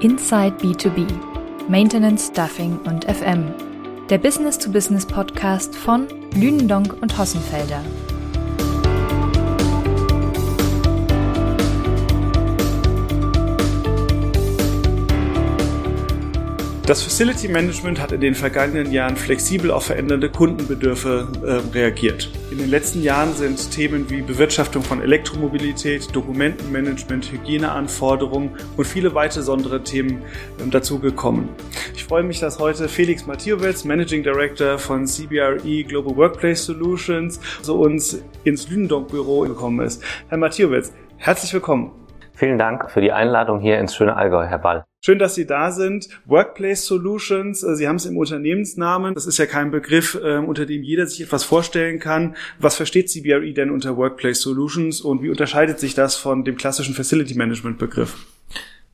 Inside B2B, Maintenance, Stuffing und FM. Der Business-to-Business-Podcast von Lünendonk und Hossenfelder. Das Facility Management hat in den vergangenen Jahren flexibel auf verändernde Kundenbedürfe äh, reagiert. In den letzten Jahren sind Themen wie Bewirtschaftung von Elektromobilität, Dokumentenmanagement, Hygieneanforderungen und viele weitere besondere Themen äh, dazugekommen. Ich freue mich, dass heute Felix Mathiowitz, Managing Director von CBRE Global Workplace Solutions, zu uns ins Lündonk-Büro gekommen ist. Herr Mathiowitz, herzlich willkommen. Vielen Dank für die Einladung hier ins schöne Allgäu, Herr Ball. Schön, dass Sie da sind. Workplace Solutions, äh, Sie haben es im Unternehmensnamen. Das ist ja kein Begriff, ähm, unter dem jeder sich etwas vorstellen kann. Was versteht CBRE denn unter Workplace Solutions und wie unterscheidet sich das von dem klassischen Facility Management Begriff?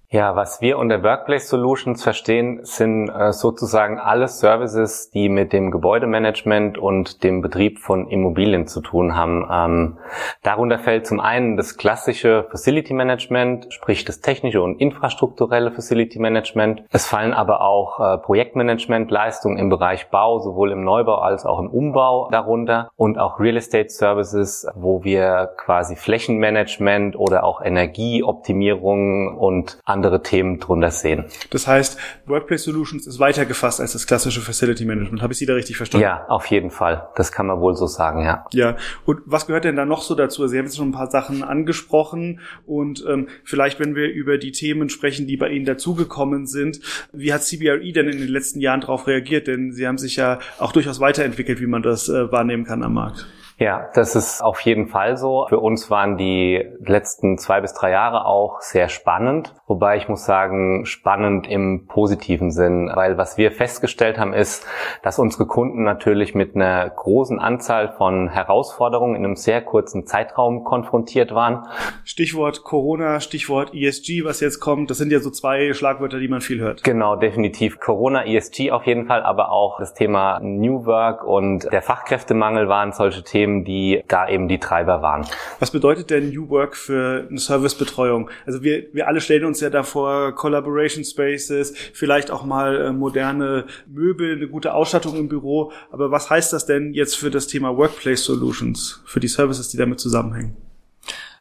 Ja, was wir unter Workplace Solutions verstehen, sind äh, sozusagen alle Services, die mit dem Gebäudemanagement und dem Betrieb von Immobilien zu tun haben. Ähm, darunter fällt zum einen das klassische Facility Management, sprich das technische und infrastrukturelle Facility Management. Es fallen aber auch äh, Projektmanagement-Leistungen im Bereich Bau, sowohl im Neubau als auch im Umbau darunter und auch Real Estate Services, wo wir quasi Flächenmanagement oder auch Energieoptimierung und andere Themen drunter sehen. Das heißt, Workplace Solutions ist weiter gefasst als das klassische Facility Management. Habe ich Sie da richtig verstanden? Ja, auf jeden Fall. Das kann man wohl so sagen, ja. Ja. Und was gehört denn da noch so dazu? Sie haben jetzt schon ein paar Sachen angesprochen und ähm, vielleicht, wenn wir über die Themen sprechen, die bei Ihnen dazugekommen sind, wie hat CBRE denn in den letzten Jahren darauf reagiert? Denn Sie haben sich ja auch durchaus weiterentwickelt, wie man das äh, wahrnehmen kann am Markt. Ja, das ist auf jeden Fall so. Für uns waren die letzten zwei bis drei Jahre auch sehr spannend. Wobei ich muss sagen, spannend im positiven Sinn. Weil was wir festgestellt haben, ist, dass unsere Kunden natürlich mit einer großen Anzahl von Herausforderungen in einem sehr kurzen Zeitraum konfrontiert waren. Stichwort Corona, Stichwort ESG, was jetzt kommt. Das sind ja so zwei Schlagwörter, die man viel hört. Genau, definitiv. Corona, ESG auf jeden Fall, aber auch das Thema New Work und der Fachkräftemangel waren solche Themen Themen, die da eben die Treiber waren. Was bedeutet denn New Work für eine Servicebetreuung? Also wir, wir alle stellen uns ja davor Collaboration Spaces, vielleicht auch mal äh, moderne Möbel, eine gute Ausstattung im Büro. Aber was heißt das denn jetzt für das Thema Workplace Solutions, für die Services, die damit zusammenhängen?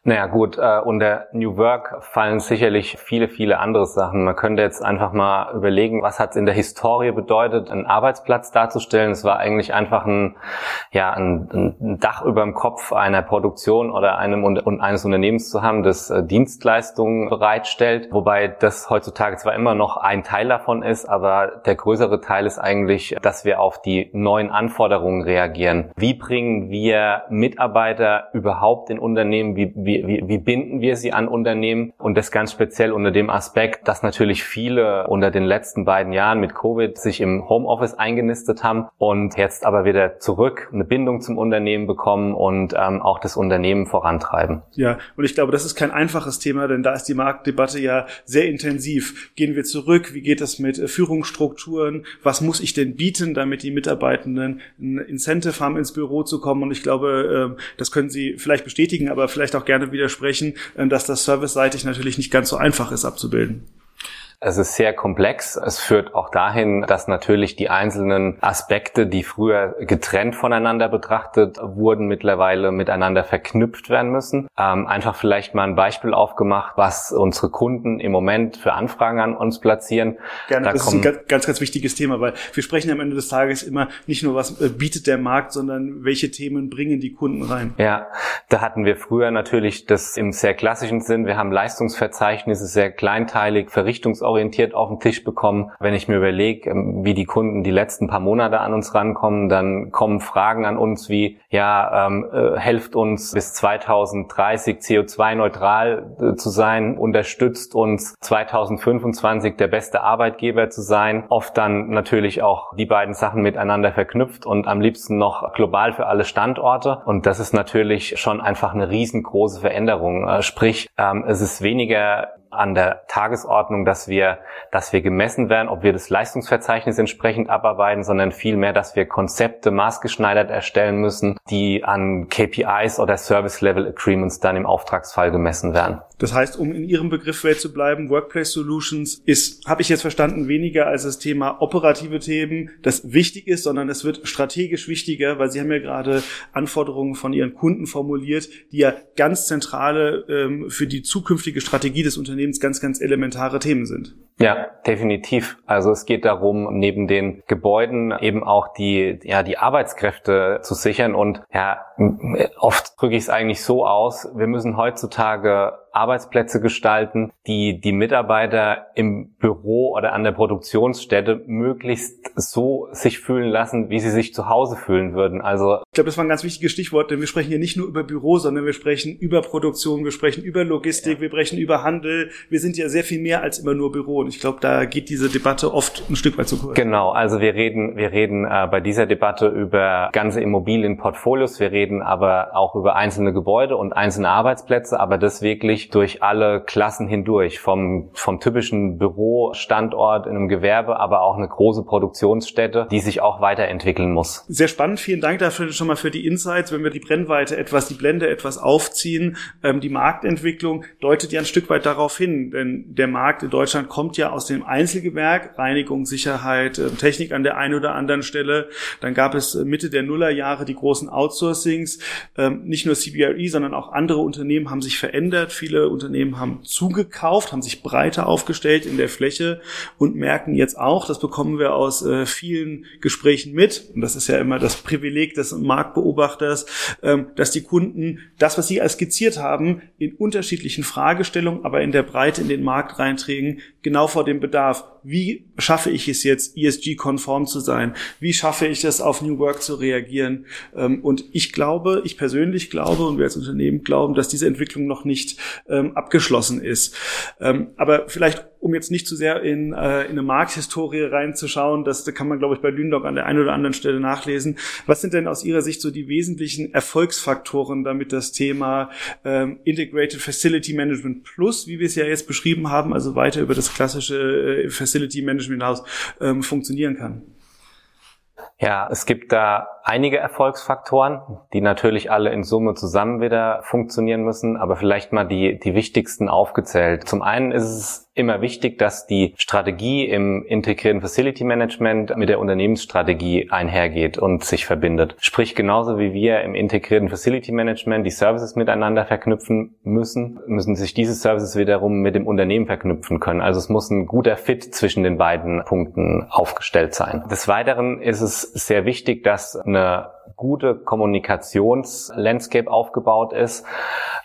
Naja gut, äh, unter New Work fallen sicherlich viele, viele andere Sachen. Man könnte jetzt einfach mal überlegen, was hat es in der Historie bedeutet, einen Arbeitsplatz darzustellen. Es war eigentlich einfach ein, ja, ein, ein Dach über dem Kopf einer Produktion oder einem und eines Unternehmens zu haben, das äh, Dienstleistungen bereitstellt. Wobei das heutzutage zwar immer noch ein Teil davon ist, aber der größere Teil ist eigentlich, dass wir auf die neuen Anforderungen reagieren. Wie bringen wir Mitarbeiter überhaupt in Unternehmen? Wie, wie wie, wie, binden wir sie an Unternehmen und das ganz speziell unter dem Aspekt, dass natürlich viele unter den letzten beiden Jahren mit Covid sich im Homeoffice eingenistet haben und jetzt aber wieder zurück eine Bindung zum Unternehmen bekommen und ähm, auch das Unternehmen vorantreiben. Ja, und ich glaube, das ist kein einfaches Thema, denn da ist die Marktdebatte ja sehr intensiv. Gehen wir zurück? Wie geht es mit äh, Führungsstrukturen? Was muss ich denn bieten, damit die Mitarbeitenden ein Incentive haben, ins Büro zu kommen? Und ich glaube, ähm, das können Sie vielleicht bestätigen, aber vielleicht auch gerne widersprechen, äh, dass das serviceseitig natürlich nicht ganz so einfach ist abzubilden. Es ist sehr komplex. Es führt auch dahin, dass natürlich die einzelnen Aspekte, die früher getrennt voneinander betrachtet wurden, mittlerweile miteinander verknüpft werden müssen. Ähm, einfach vielleicht mal ein Beispiel aufgemacht, was unsere Kunden im Moment für Anfragen an uns platzieren. Gerne, da das ist ein ganz, ganz wichtiges Thema, weil wir sprechen am Ende des Tages immer nicht nur, was äh, bietet der Markt, sondern welche Themen bringen die Kunden rein. Ja, da hatten wir früher natürlich das im sehr klassischen Sinn. Wir haben Leistungsverzeichnisse, sehr kleinteilig, verrichtungsorientiert orientiert auf den Tisch bekommen. Wenn ich mir überlege, ähm, wie die Kunden die letzten paar Monate an uns rankommen, dann kommen Fragen an uns wie, ja, ähm, äh, helft uns bis 2030 CO2-neutral äh, zu sein, unterstützt uns 2025 der beste Arbeitgeber zu sein. Oft dann natürlich auch die beiden Sachen miteinander verknüpft und am liebsten noch global für alle Standorte. Und das ist natürlich schon einfach eine riesengroße Veränderung. Äh, sprich, ähm, es ist weniger an der Tagesordnung, dass wir, dass wir gemessen werden, ob wir das Leistungsverzeichnis entsprechend abarbeiten, sondern vielmehr, dass wir Konzepte maßgeschneidert erstellen müssen, die an KPIs oder Service Level Agreements dann im Auftragsfall gemessen werden. Das heißt, um in Ihrem Begriffswelt zu bleiben, Workplace Solutions ist, habe ich jetzt verstanden, weniger als das Thema operative Themen, das wichtig ist, sondern es wird strategisch wichtiger, weil Sie haben ja gerade Anforderungen von Ihren Kunden formuliert, die ja ganz zentrale ähm, für die zukünftige Strategie des Unternehmens ganz, ganz elementare Themen sind. Ja, definitiv. Also es geht darum, neben den Gebäuden eben auch die, ja, die Arbeitskräfte zu sichern und ja, oft drücke ich es eigentlich so aus, wir müssen heutzutage Arbeitsplätze gestalten, die die Mitarbeiter im Büro oder an der Produktionsstätte möglichst so sich fühlen lassen, wie sie sich zu Hause fühlen würden. Also ich glaube, das war ein ganz wichtiges Stichwort, denn wir sprechen hier nicht nur über Büro, sondern wir sprechen über Produktion, wir sprechen über Logistik, ja. wir sprechen über Handel. Wir sind ja sehr viel mehr als immer nur Büro und ich glaube, da geht diese Debatte oft ein Stück weit zu kurz. Genau, also wir reden, wir reden äh, bei dieser Debatte über ganze Immobilienportfolios, wir reden aber auch über einzelne Gebäude und einzelne Arbeitsplätze, aber das wirklich durch alle Klassen hindurch, vom, vom typischen Bürostandort in einem Gewerbe, aber auch eine große Produktionsstätte, die sich auch weiterentwickeln muss. Sehr spannend, vielen Dank dafür schon mal für die Insights. Wenn wir die Brennweite etwas, die Blende etwas aufziehen, ähm, die Marktentwicklung deutet ja ein Stück weit darauf hin, denn der Markt in Deutschland kommt ja aus dem Einzelgewerk, Reinigung, Sicherheit, äh, Technik an der einen oder anderen Stelle. Dann gab es äh, Mitte der Nullerjahre die großen Outsourcings. Ähm, nicht nur CBRE, sondern auch andere Unternehmen haben sich verändert. Viele Viele Unternehmen haben zugekauft, haben sich breiter aufgestellt in der Fläche und merken jetzt auch, das bekommen wir aus äh, vielen Gesprächen mit, und das ist ja immer das Privileg des Marktbeobachters, ähm, dass die Kunden das, was sie skizziert haben, in unterschiedlichen Fragestellungen, aber in der Breite in den Markt reinträgen, genau vor dem Bedarf. Wie schaffe ich es jetzt, ESG-konform zu sein? Wie schaffe ich es, auf New Work zu reagieren? Ähm, und ich glaube, ich persönlich glaube und wir als Unternehmen glauben, dass diese Entwicklung noch nicht ähm, abgeschlossen ist. Ähm, aber vielleicht, um jetzt nicht zu sehr in, äh, in eine Markthistorie reinzuschauen, das da kann man, glaube ich, bei Lündog an der einen oder anderen Stelle nachlesen. Was sind denn aus Ihrer Sicht so die wesentlichen Erfolgsfaktoren, damit das Thema ähm, Integrated Facility Management Plus, wie wir es ja jetzt beschrieben haben, also weiter über das klassische äh, Facility Management House ähm, funktionieren kann? Ja, es gibt da einige Erfolgsfaktoren, die natürlich alle in Summe zusammen wieder funktionieren müssen, aber vielleicht mal die, die wichtigsten aufgezählt. Zum einen ist es immer wichtig, dass die Strategie im integrierten Facility Management mit der Unternehmensstrategie einhergeht und sich verbindet. Sprich, genauso wie wir im integrierten Facility Management die Services miteinander verknüpfen müssen, müssen sich diese Services wiederum mit dem Unternehmen verknüpfen können. Also es muss ein guter Fit zwischen den beiden Punkten aufgestellt sein. Des Weiteren ist es sehr wichtig, dass eine gute Kommunikationslandscape aufgebaut ist,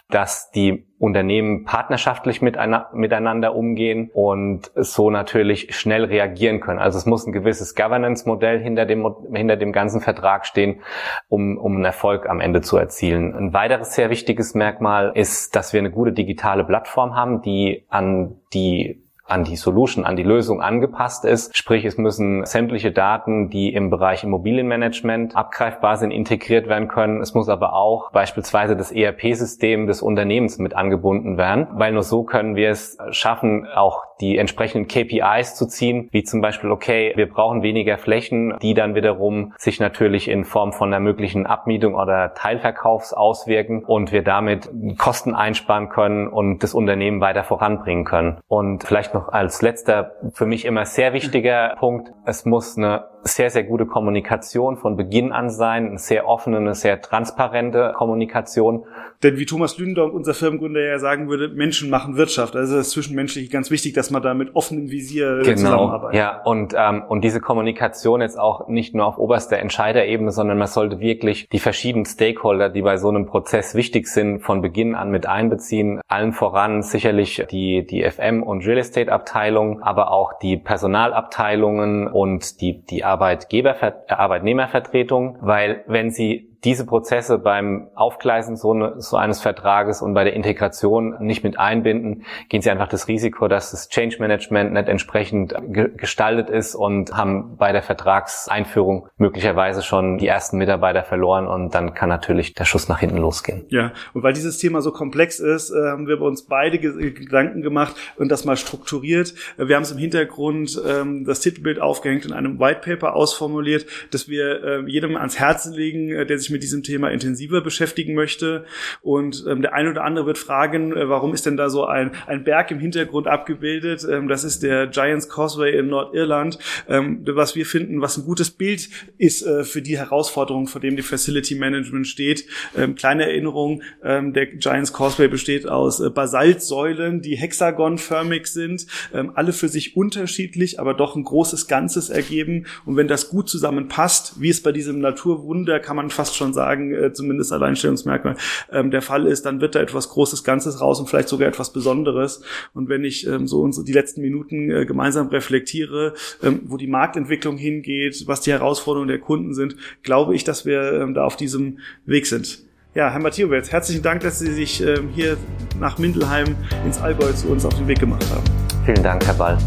dass die Unternehmen partnerschaftlich miteinander umgehen und so natürlich schnell reagieren können. Also es muss ein gewisses Governance-Modell hinter dem, hinter dem ganzen Vertrag stehen, um, um einen Erfolg am Ende zu erzielen. Ein weiteres sehr wichtiges Merkmal ist, dass wir eine gute digitale Plattform haben, die an die an die Solution, an die Lösung angepasst ist. Sprich, es müssen sämtliche Daten, die im Bereich Immobilienmanagement abgreifbar sind, integriert werden können. Es muss aber auch beispielsweise das ERP-System des Unternehmens mit angebunden werden, weil nur so können wir es schaffen, auch die entsprechenden KPIs zu ziehen, wie zum Beispiel, okay, wir brauchen weniger Flächen, die dann wiederum sich natürlich in Form von einer möglichen Abmietung oder Teilverkaufs auswirken und wir damit Kosten einsparen können und das Unternehmen weiter voranbringen können. Und vielleicht noch als letzter, für mich immer sehr wichtiger Punkt, es muss eine sehr, sehr gute Kommunikation von Beginn an sein, eine sehr offene, eine sehr transparente Kommunikation. Denn wie Thomas Lündorf, unser Firmengründer, ja sagen würde, Menschen machen Wirtschaft. Also das ist zwischenmenschlich ganz wichtig, dass man da mit offenem Visier genau, zusammenarbeitet. Ja, und, ähm, und diese Kommunikation jetzt auch nicht nur auf oberster Entscheiderebene, sondern man sollte wirklich die verschiedenen Stakeholder, die bei so einem Prozess wichtig sind, von Beginn an mit einbeziehen. Allen voran sicherlich die, die FM- und Real Estate-Abteilung, aber auch die Personalabteilungen und die, die Arbeitgeber, Arbeitnehmervertretung, weil wenn sie diese Prozesse beim Aufgleisen so, eine, so, eines Vertrages und bei der Integration nicht mit einbinden, gehen sie einfach das Risiko, dass das Change Management nicht entsprechend ge gestaltet ist und haben bei der Vertragseinführung möglicherweise schon die ersten Mitarbeiter verloren und dann kann natürlich der Schuss nach hinten losgehen. Ja, und weil dieses Thema so komplex ist, äh, haben wir bei uns beide Gedanken gemacht und das mal strukturiert. Wir haben es im Hintergrund ähm, das Titelbild aufgehängt in einem White Paper ausformuliert, dass wir äh, jedem ans Herzen legen, äh, der sich mit diesem Thema intensiver beschäftigen möchte. Und ähm, der eine oder andere wird fragen, äh, warum ist denn da so ein, ein Berg im Hintergrund abgebildet? Ähm, das ist der Giants Causeway in Nordirland, ähm, was wir finden, was ein gutes Bild ist äh, für die Herausforderung, vor dem die Facility Management steht. Ähm, kleine Erinnerung, ähm, der Giants Causeway besteht aus äh, Basaltsäulen, die hexagonförmig sind, ähm, alle für sich unterschiedlich, aber doch ein großes Ganzes ergeben. Und wenn das gut zusammenpasst, wie es bei diesem Naturwunder, kann man fast schon sagen, äh, zumindest Alleinstellungsmerkmal, ähm, der Fall ist, dann wird da etwas Großes Ganzes raus und vielleicht sogar etwas Besonderes. Und wenn ich ähm, so unsere, die letzten Minuten äh, gemeinsam reflektiere, ähm, wo die Marktentwicklung hingeht, was die Herausforderungen der Kunden sind, glaube ich, dass wir ähm, da auf diesem Weg sind. Ja, Herr Mathiowitz, herzlichen Dank, dass Sie sich ähm, hier nach Mindelheim ins Allgäu zu uns auf den Weg gemacht haben. Vielen Dank, Herr Ball.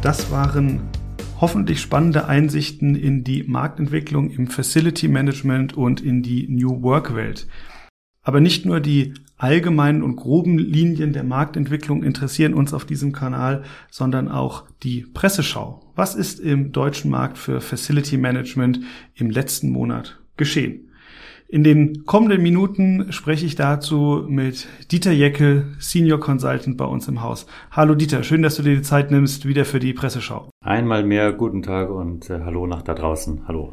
Das waren hoffentlich spannende Einsichten in die Marktentwicklung im Facility Management und in die New Work Welt. Aber nicht nur die allgemeinen und groben Linien der Marktentwicklung interessieren uns auf diesem Kanal, sondern auch die Presseschau. Was ist im deutschen Markt für Facility Management im letzten Monat geschehen? In den kommenden Minuten spreche ich dazu mit Dieter Jeckel, Senior Consultant bei uns im Haus. Hallo Dieter, schön, dass du dir die Zeit nimmst, wieder für die Presseschau. Einmal mehr guten Tag und äh, hallo nach da draußen. Hallo.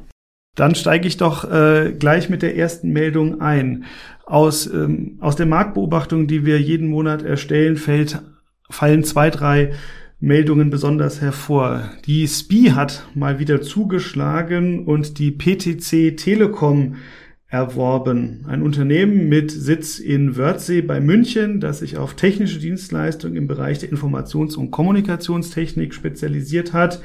Dann steige ich doch äh, gleich mit der ersten Meldung ein. Aus, ähm, aus der Marktbeobachtung, die wir jeden Monat erstellen, fällt, fallen zwei, drei Meldungen besonders hervor. Die SPI hat mal wieder zugeschlagen und die PTC Telekom erworben. Ein Unternehmen mit Sitz in Wörthsee bei München, das sich auf technische Dienstleistungen im Bereich der Informations- und Kommunikationstechnik spezialisiert hat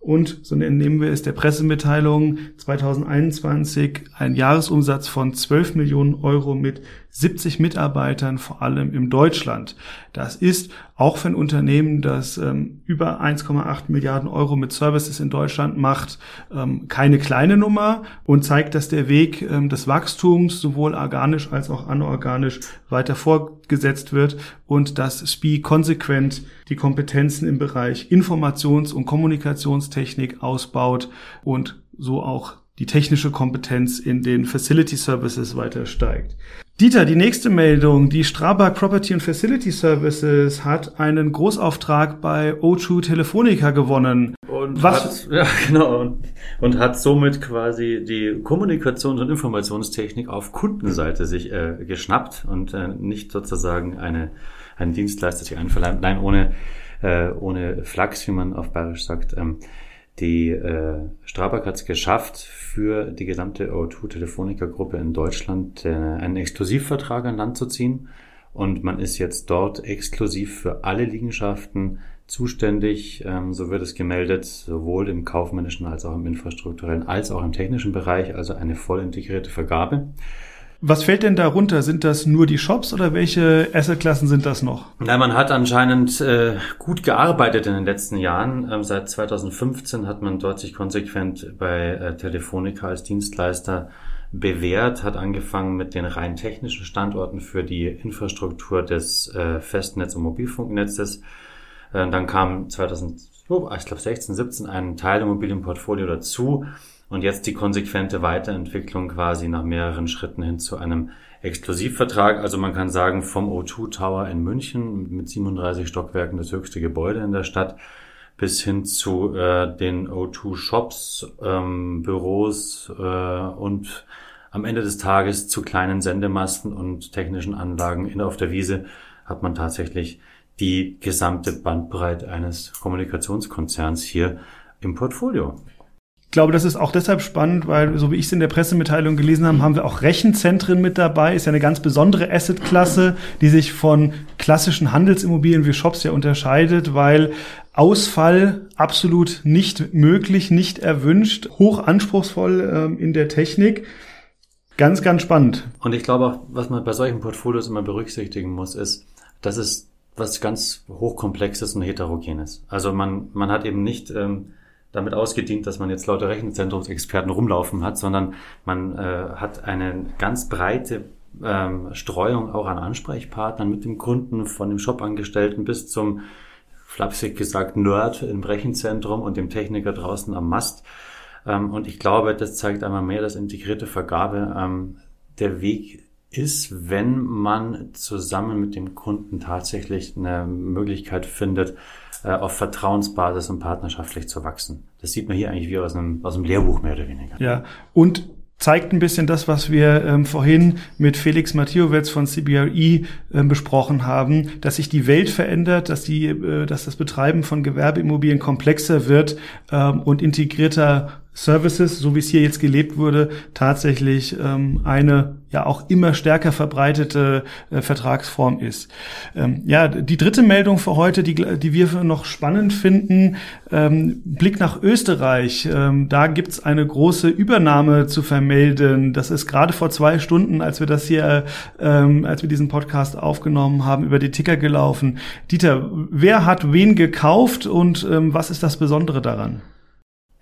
und, so nennen wir es der Pressemitteilung, 2021 ein Jahresumsatz von 12 Millionen Euro mit 70 Mitarbeitern, vor allem im Deutschland. Das ist auch für ein Unternehmen, das ähm, über 1,8 Milliarden Euro mit Services in Deutschland macht, ähm, keine kleine Nummer und zeigt, dass der Weg ähm, des Wachstums sowohl organisch als auch anorganisch weiter fortgesetzt wird und dass SPI konsequent die Kompetenzen im Bereich Informations- und Kommunikationstechnik ausbaut und so auch die technische Kompetenz in den Facility Services weiter steigt. Dieter, die nächste Meldung. Die Strabag Property and Facility Services hat einen Großauftrag bei O2 Telefonica gewonnen. Und Was? Hat, ja, genau. Und, und, hat somit quasi die Kommunikations- und Informationstechnik auf Kundenseite sich äh, geschnappt und äh, nicht sozusagen eine, einen Dienstleister sich einverleibt. Nein, ohne, äh, ohne Flachs, wie man auf Bayerisch sagt. Ähm, die äh, Strabag hat es geschafft, für die gesamte O2 Telefonica Gruppe in Deutschland äh, einen Exklusivvertrag an Land zu ziehen. Und man ist jetzt dort exklusiv für alle Liegenschaften zuständig. Ähm, so wird es gemeldet, sowohl im kaufmännischen als auch im infrastrukturellen als auch im technischen Bereich, also eine voll integrierte Vergabe. Was fällt denn darunter? Sind das nur die Shops oder welche Assetklassen sind das noch? Na, man hat anscheinend äh, gut gearbeitet in den letzten Jahren. Ähm, seit 2015 hat man dort sich konsequent bei äh, Telefonica als Dienstleister bewährt, hat angefangen mit den rein technischen Standorten für die Infrastruktur des äh, Festnetz- und Mobilfunknetzes. Äh, dann kam 2000, oh, ich glaube 16, 17 ein Teil im Immobilienportfolio dazu und jetzt die konsequente Weiterentwicklung quasi nach mehreren Schritten hin zu einem Exklusivvertrag. Also man kann sagen, vom O2 Tower in München mit 37 Stockwerken das höchste Gebäude in der Stadt bis hin zu äh, den O2 Shops, ähm, Büros äh, und am Ende des Tages zu kleinen Sendemasten und technischen Anlagen in auf der Wiese hat man tatsächlich die gesamte Bandbreite eines Kommunikationskonzerns hier im Portfolio. Ich glaube, das ist auch deshalb spannend, weil, so wie ich es in der Pressemitteilung gelesen habe, haben wir auch Rechenzentren mit dabei. Ist ja eine ganz besondere Assetklasse, die sich von klassischen Handelsimmobilien wie Shops ja unterscheidet, weil Ausfall absolut nicht möglich, nicht erwünscht, hoch anspruchsvoll ähm, in der Technik. Ganz, ganz spannend. Und ich glaube auch, was man bei solchen Portfolios immer berücksichtigen muss, ist, dass es was ganz hochkomplexes und heterogenes. Also man, man hat eben nicht ähm, damit ausgedient, dass man jetzt lauter Rechenzentrumsexperten rumlaufen hat, sondern man äh, hat eine ganz breite ähm, Streuung auch an Ansprechpartnern mit dem Kunden, von dem Shop-Angestellten bis zum, flapsig gesagt, Nerd im Rechenzentrum und dem Techniker draußen am Mast. Ähm, und ich glaube, das zeigt einmal mehr, dass integrierte Vergabe ähm, der Weg ist, wenn man zusammen mit dem Kunden tatsächlich eine Möglichkeit findet, auf Vertrauensbasis und partnerschaftlich zu wachsen. Das sieht man hier eigentlich wie aus einem, aus einem Lehrbuch mehr oder weniger. Ja, und zeigt ein bisschen das, was wir ähm, vorhin mit Felix Mathiowetz von CBRE äh, besprochen haben, dass sich die Welt verändert, dass die, äh, dass das Betreiben von Gewerbeimmobilien komplexer wird ähm, und integrierter Services, so wie es hier jetzt gelebt wurde, tatsächlich ähm, eine ja auch immer stärker verbreitete äh, Vertragsform ist. Ähm, ja, die dritte Meldung für heute, die, die wir noch spannend finden, ähm, Blick nach Österreich. Ähm, da gibt's eine große Übernahme zu vermelden. Das ist gerade vor zwei Stunden, als wir das hier, ähm, als wir diesen Podcast aufgenommen haben, über die Ticker gelaufen. Dieter, wer hat wen gekauft und ähm, was ist das Besondere daran?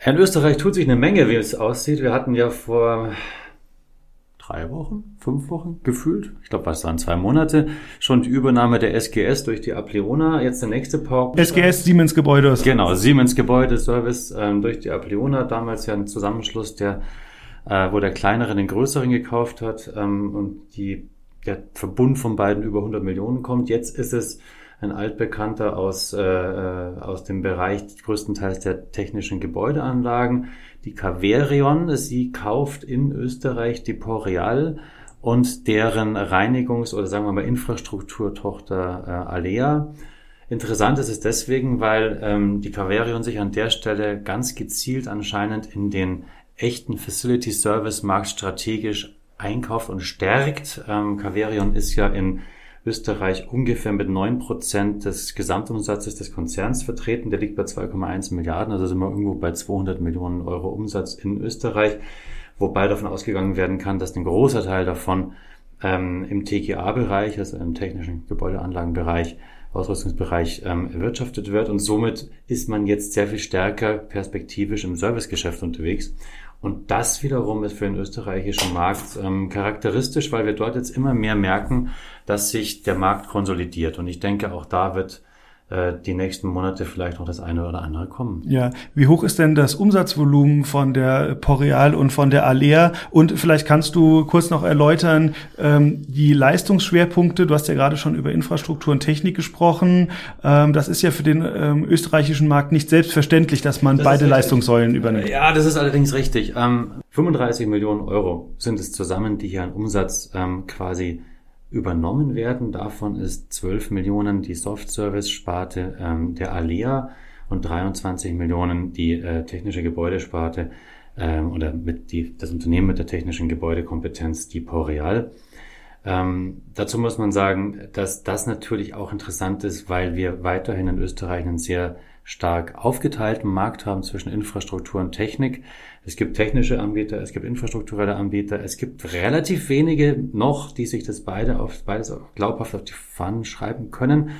In Österreich tut sich eine Menge, wie es aussieht. Wir hatten ja vor drei Wochen, fünf Wochen gefühlt, ich glaube, was waren zwei Monate, schon die Übernahme der SGS durch die Apleona. Jetzt der nächste Power. SGS Siemens Gebäude. Genau, Siemens Gebäude Service ähm, durch die Apleona. Damals ja ein Zusammenschluss, der, äh, wo der kleinere den größeren gekauft hat ähm, und die, der Verbund von beiden über 100 Millionen kommt. Jetzt ist es ein altbekannter aus, äh, äh, aus dem Bereich größtenteils der technischen Gebäudeanlagen, die Caverion. Sie kauft in Österreich die Porreal und deren Reinigungs- oder sagen wir mal Infrastrukturtochter äh, Alea. Interessant ist es deswegen, weil ähm, die Caverion sich an der Stelle ganz gezielt anscheinend in den echten Facility Service Markt strategisch einkauft und stärkt. Ähm, Caverion ist ja in Österreich ungefähr mit neun Prozent des Gesamtumsatzes des Konzerns vertreten. Der liegt bei 2,1 Milliarden, also sind wir irgendwo bei 200 Millionen Euro Umsatz in Österreich, wobei davon ausgegangen werden kann, dass ein großer Teil davon ähm, im TGA-Bereich, also im technischen Gebäudeanlagenbereich, Ausrüstungsbereich ähm, erwirtschaftet wird. Und somit ist man jetzt sehr viel stärker perspektivisch im Servicegeschäft unterwegs. Und das wiederum ist für den österreichischen Markt ähm, charakteristisch, weil wir dort jetzt immer mehr merken, dass sich der Markt konsolidiert. Und ich denke, auch da wird äh, die nächsten Monate vielleicht noch das eine oder andere kommen. Ja, wie hoch ist denn das Umsatzvolumen von der Poreal und von der Alea? Und vielleicht kannst du kurz noch erläutern, ähm, die Leistungsschwerpunkte, du hast ja gerade schon über Infrastruktur und Technik gesprochen. Ähm, das ist ja für den ähm, österreichischen Markt nicht selbstverständlich, dass man das beide Leistungssäulen übernimmt. Ja, das ist allerdings richtig. 35 ähm, Millionen Euro sind es zusammen, die hier an Umsatz ähm, quasi übernommen werden. Davon ist 12 Millionen die Soft-Service-Sparte ähm, der Alea und 23 Millionen die äh, technische Gebäudesparte ähm, oder mit die, das Unternehmen mit der technischen Gebäudekompetenz, die Poreal. Ähm, dazu muss man sagen, dass das natürlich auch interessant ist, weil wir weiterhin in Österreich einen sehr stark aufgeteilten Markt haben zwischen Infrastruktur und Technik. Es gibt technische Anbieter, es gibt infrastrukturelle Anbieter, es gibt relativ wenige noch, die sich das beide auf, beides glaubhaft auf die Pfannen schreiben können.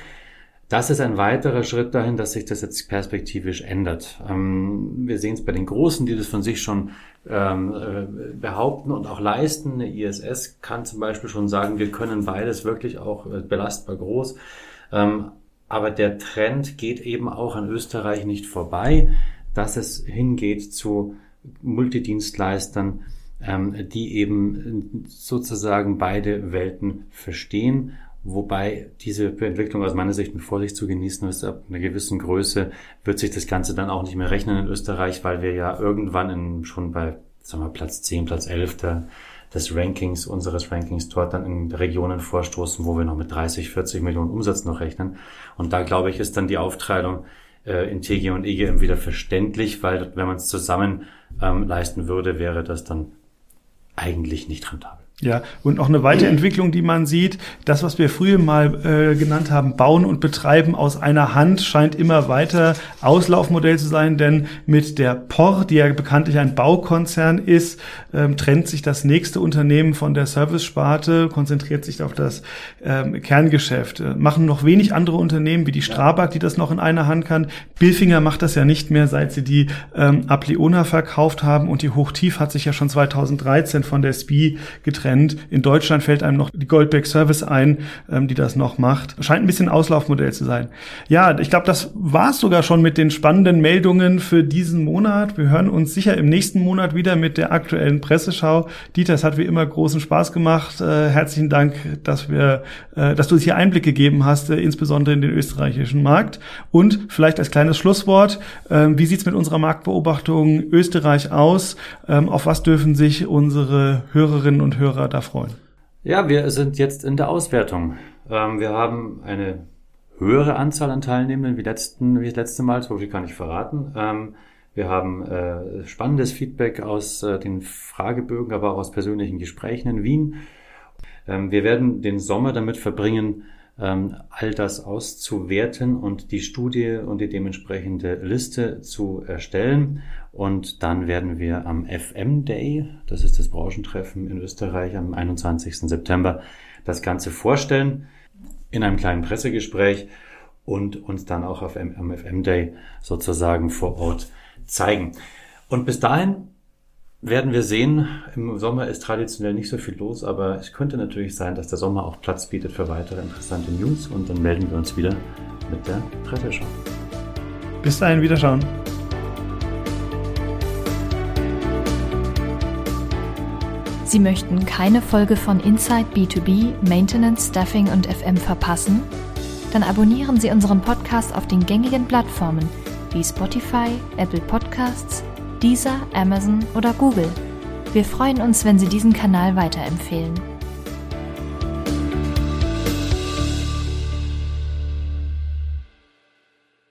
Das ist ein weiterer Schritt dahin, dass sich das jetzt perspektivisch ändert. Ähm, wir sehen es bei den Großen, die das von sich schon ähm, äh, behaupten und auch leisten. Eine ISS kann zum Beispiel schon sagen, wir können beides wirklich auch äh, belastbar groß. Ähm, aber der Trend geht eben auch an Österreich nicht vorbei, dass es hingeht zu Multidienstleistern, ähm, die eben sozusagen beide Welten verstehen. Wobei diese Entwicklung aus meiner Sicht mit Vorsicht zu genießen ist. Ab einer gewissen Größe wird sich das Ganze dann auch nicht mehr rechnen in Österreich, weil wir ja irgendwann in, schon bei sagen wir, Platz 10, Platz 11 der des Rankings, unseres Rankings dort dann in Regionen vorstoßen, wo wir noch mit 30, 40 Millionen Umsatz noch rechnen. Und da glaube ich, ist dann die Aufteilung äh, in TG und EGM wieder verständlich, weil wenn man es zusammen ähm, leisten würde, wäre das dann eigentlich nicht rentabel. Ja, und noch eine Weiterentwicklung, die man sieht, das, was wir früher mal äh, genannt haben, Bauen und Betreiben aus einer Hand, scheint immer weiter Auslaufmodell zu sein, denn mit der POR, die ja bekanntlich ein Baukonzern ist, ähm, trennt sich das nächste Unternehmen von der Service-Sparte, konzentriert sich auf das ähm, Kerngeschäft. Äh, machen noch wenig andere Unternehmen wie die Strabag, die das noch in einer Hand kann. Billfinger macht das ja nicht mehr, seit sie die ähm, Apleona verkauft haben und die Hochtief hat sich ja schon 2013 von der SPI getrennt Trend. In Deutschland fällt einem noch die Goldback Service ein, ähm, die das noch macht. Scheint ein bisschen Auslaufmodell zu sein. Ja, ich glaube, das war es sogar schon mit den spannenden Meldungen für diesen Monat. Wir hören uns sicher im nächsten Monat wieder mit der aktuellen Presseschau. Dieter, es hat wie immer großen Spaß gemacht. Äh, herzlichen Dank, dass wir, äh, dass du uns hier Einblick gegeben hast, äh, insbesondere in den österreichischen Markt. Und vielleicht als kleines Schlusswort, äh, wie sieht's mit unserer Marktbeobachtung Österreich aus? Ähm, auf was dürfen sich unsere Hörerinnen und Hörer Hörer da freuen? Ja, wir sind jetzt in der Auswertung. Ähm, wir haben eine höhere Anzahl an Teilnehmenden wie, letzten, wie das letzte Mal, so viel kann ich verraten. Ähm, wir haben äh, spannendes Feedback aus äh, den Fragebögen, aber auch aus persönlichen Gesprächen in Wien. Ähm, wir werden den Sommer damit verbringen, all das auszuwerten und die Studie und die dementsprechende Liste zu erstellen. Und dann werden wir am FM Day, das ist das Branchentreffen in Österreich am 21. September, das Ganze vorstellen in einem kleinen Pressegespräch und uns dann auch auf, am FM Day sozusagen vor Ort zeigen. Und bis dahin werden wir sehen. Im Sommer ist traditionell nicht so viel los, aber es könnte natürlich sein, dass der Sommer auch Platz bietet für weitere interessante News und dann melden wir uns wieder mit der Presseschau. Bis dahin, Wiederschauen. Sie möchten keine Folge von Inside B2B, Maintenance, Staffing und FM verpassen? Dann abonnieren Sie unseren Podcast auf den gängigen Plattformen wie Spotify, Apple Podcasts, Deezer, Amazon oder Google. Wir freuen uns, wenn Sie diesen Kanal weiterempfehlen.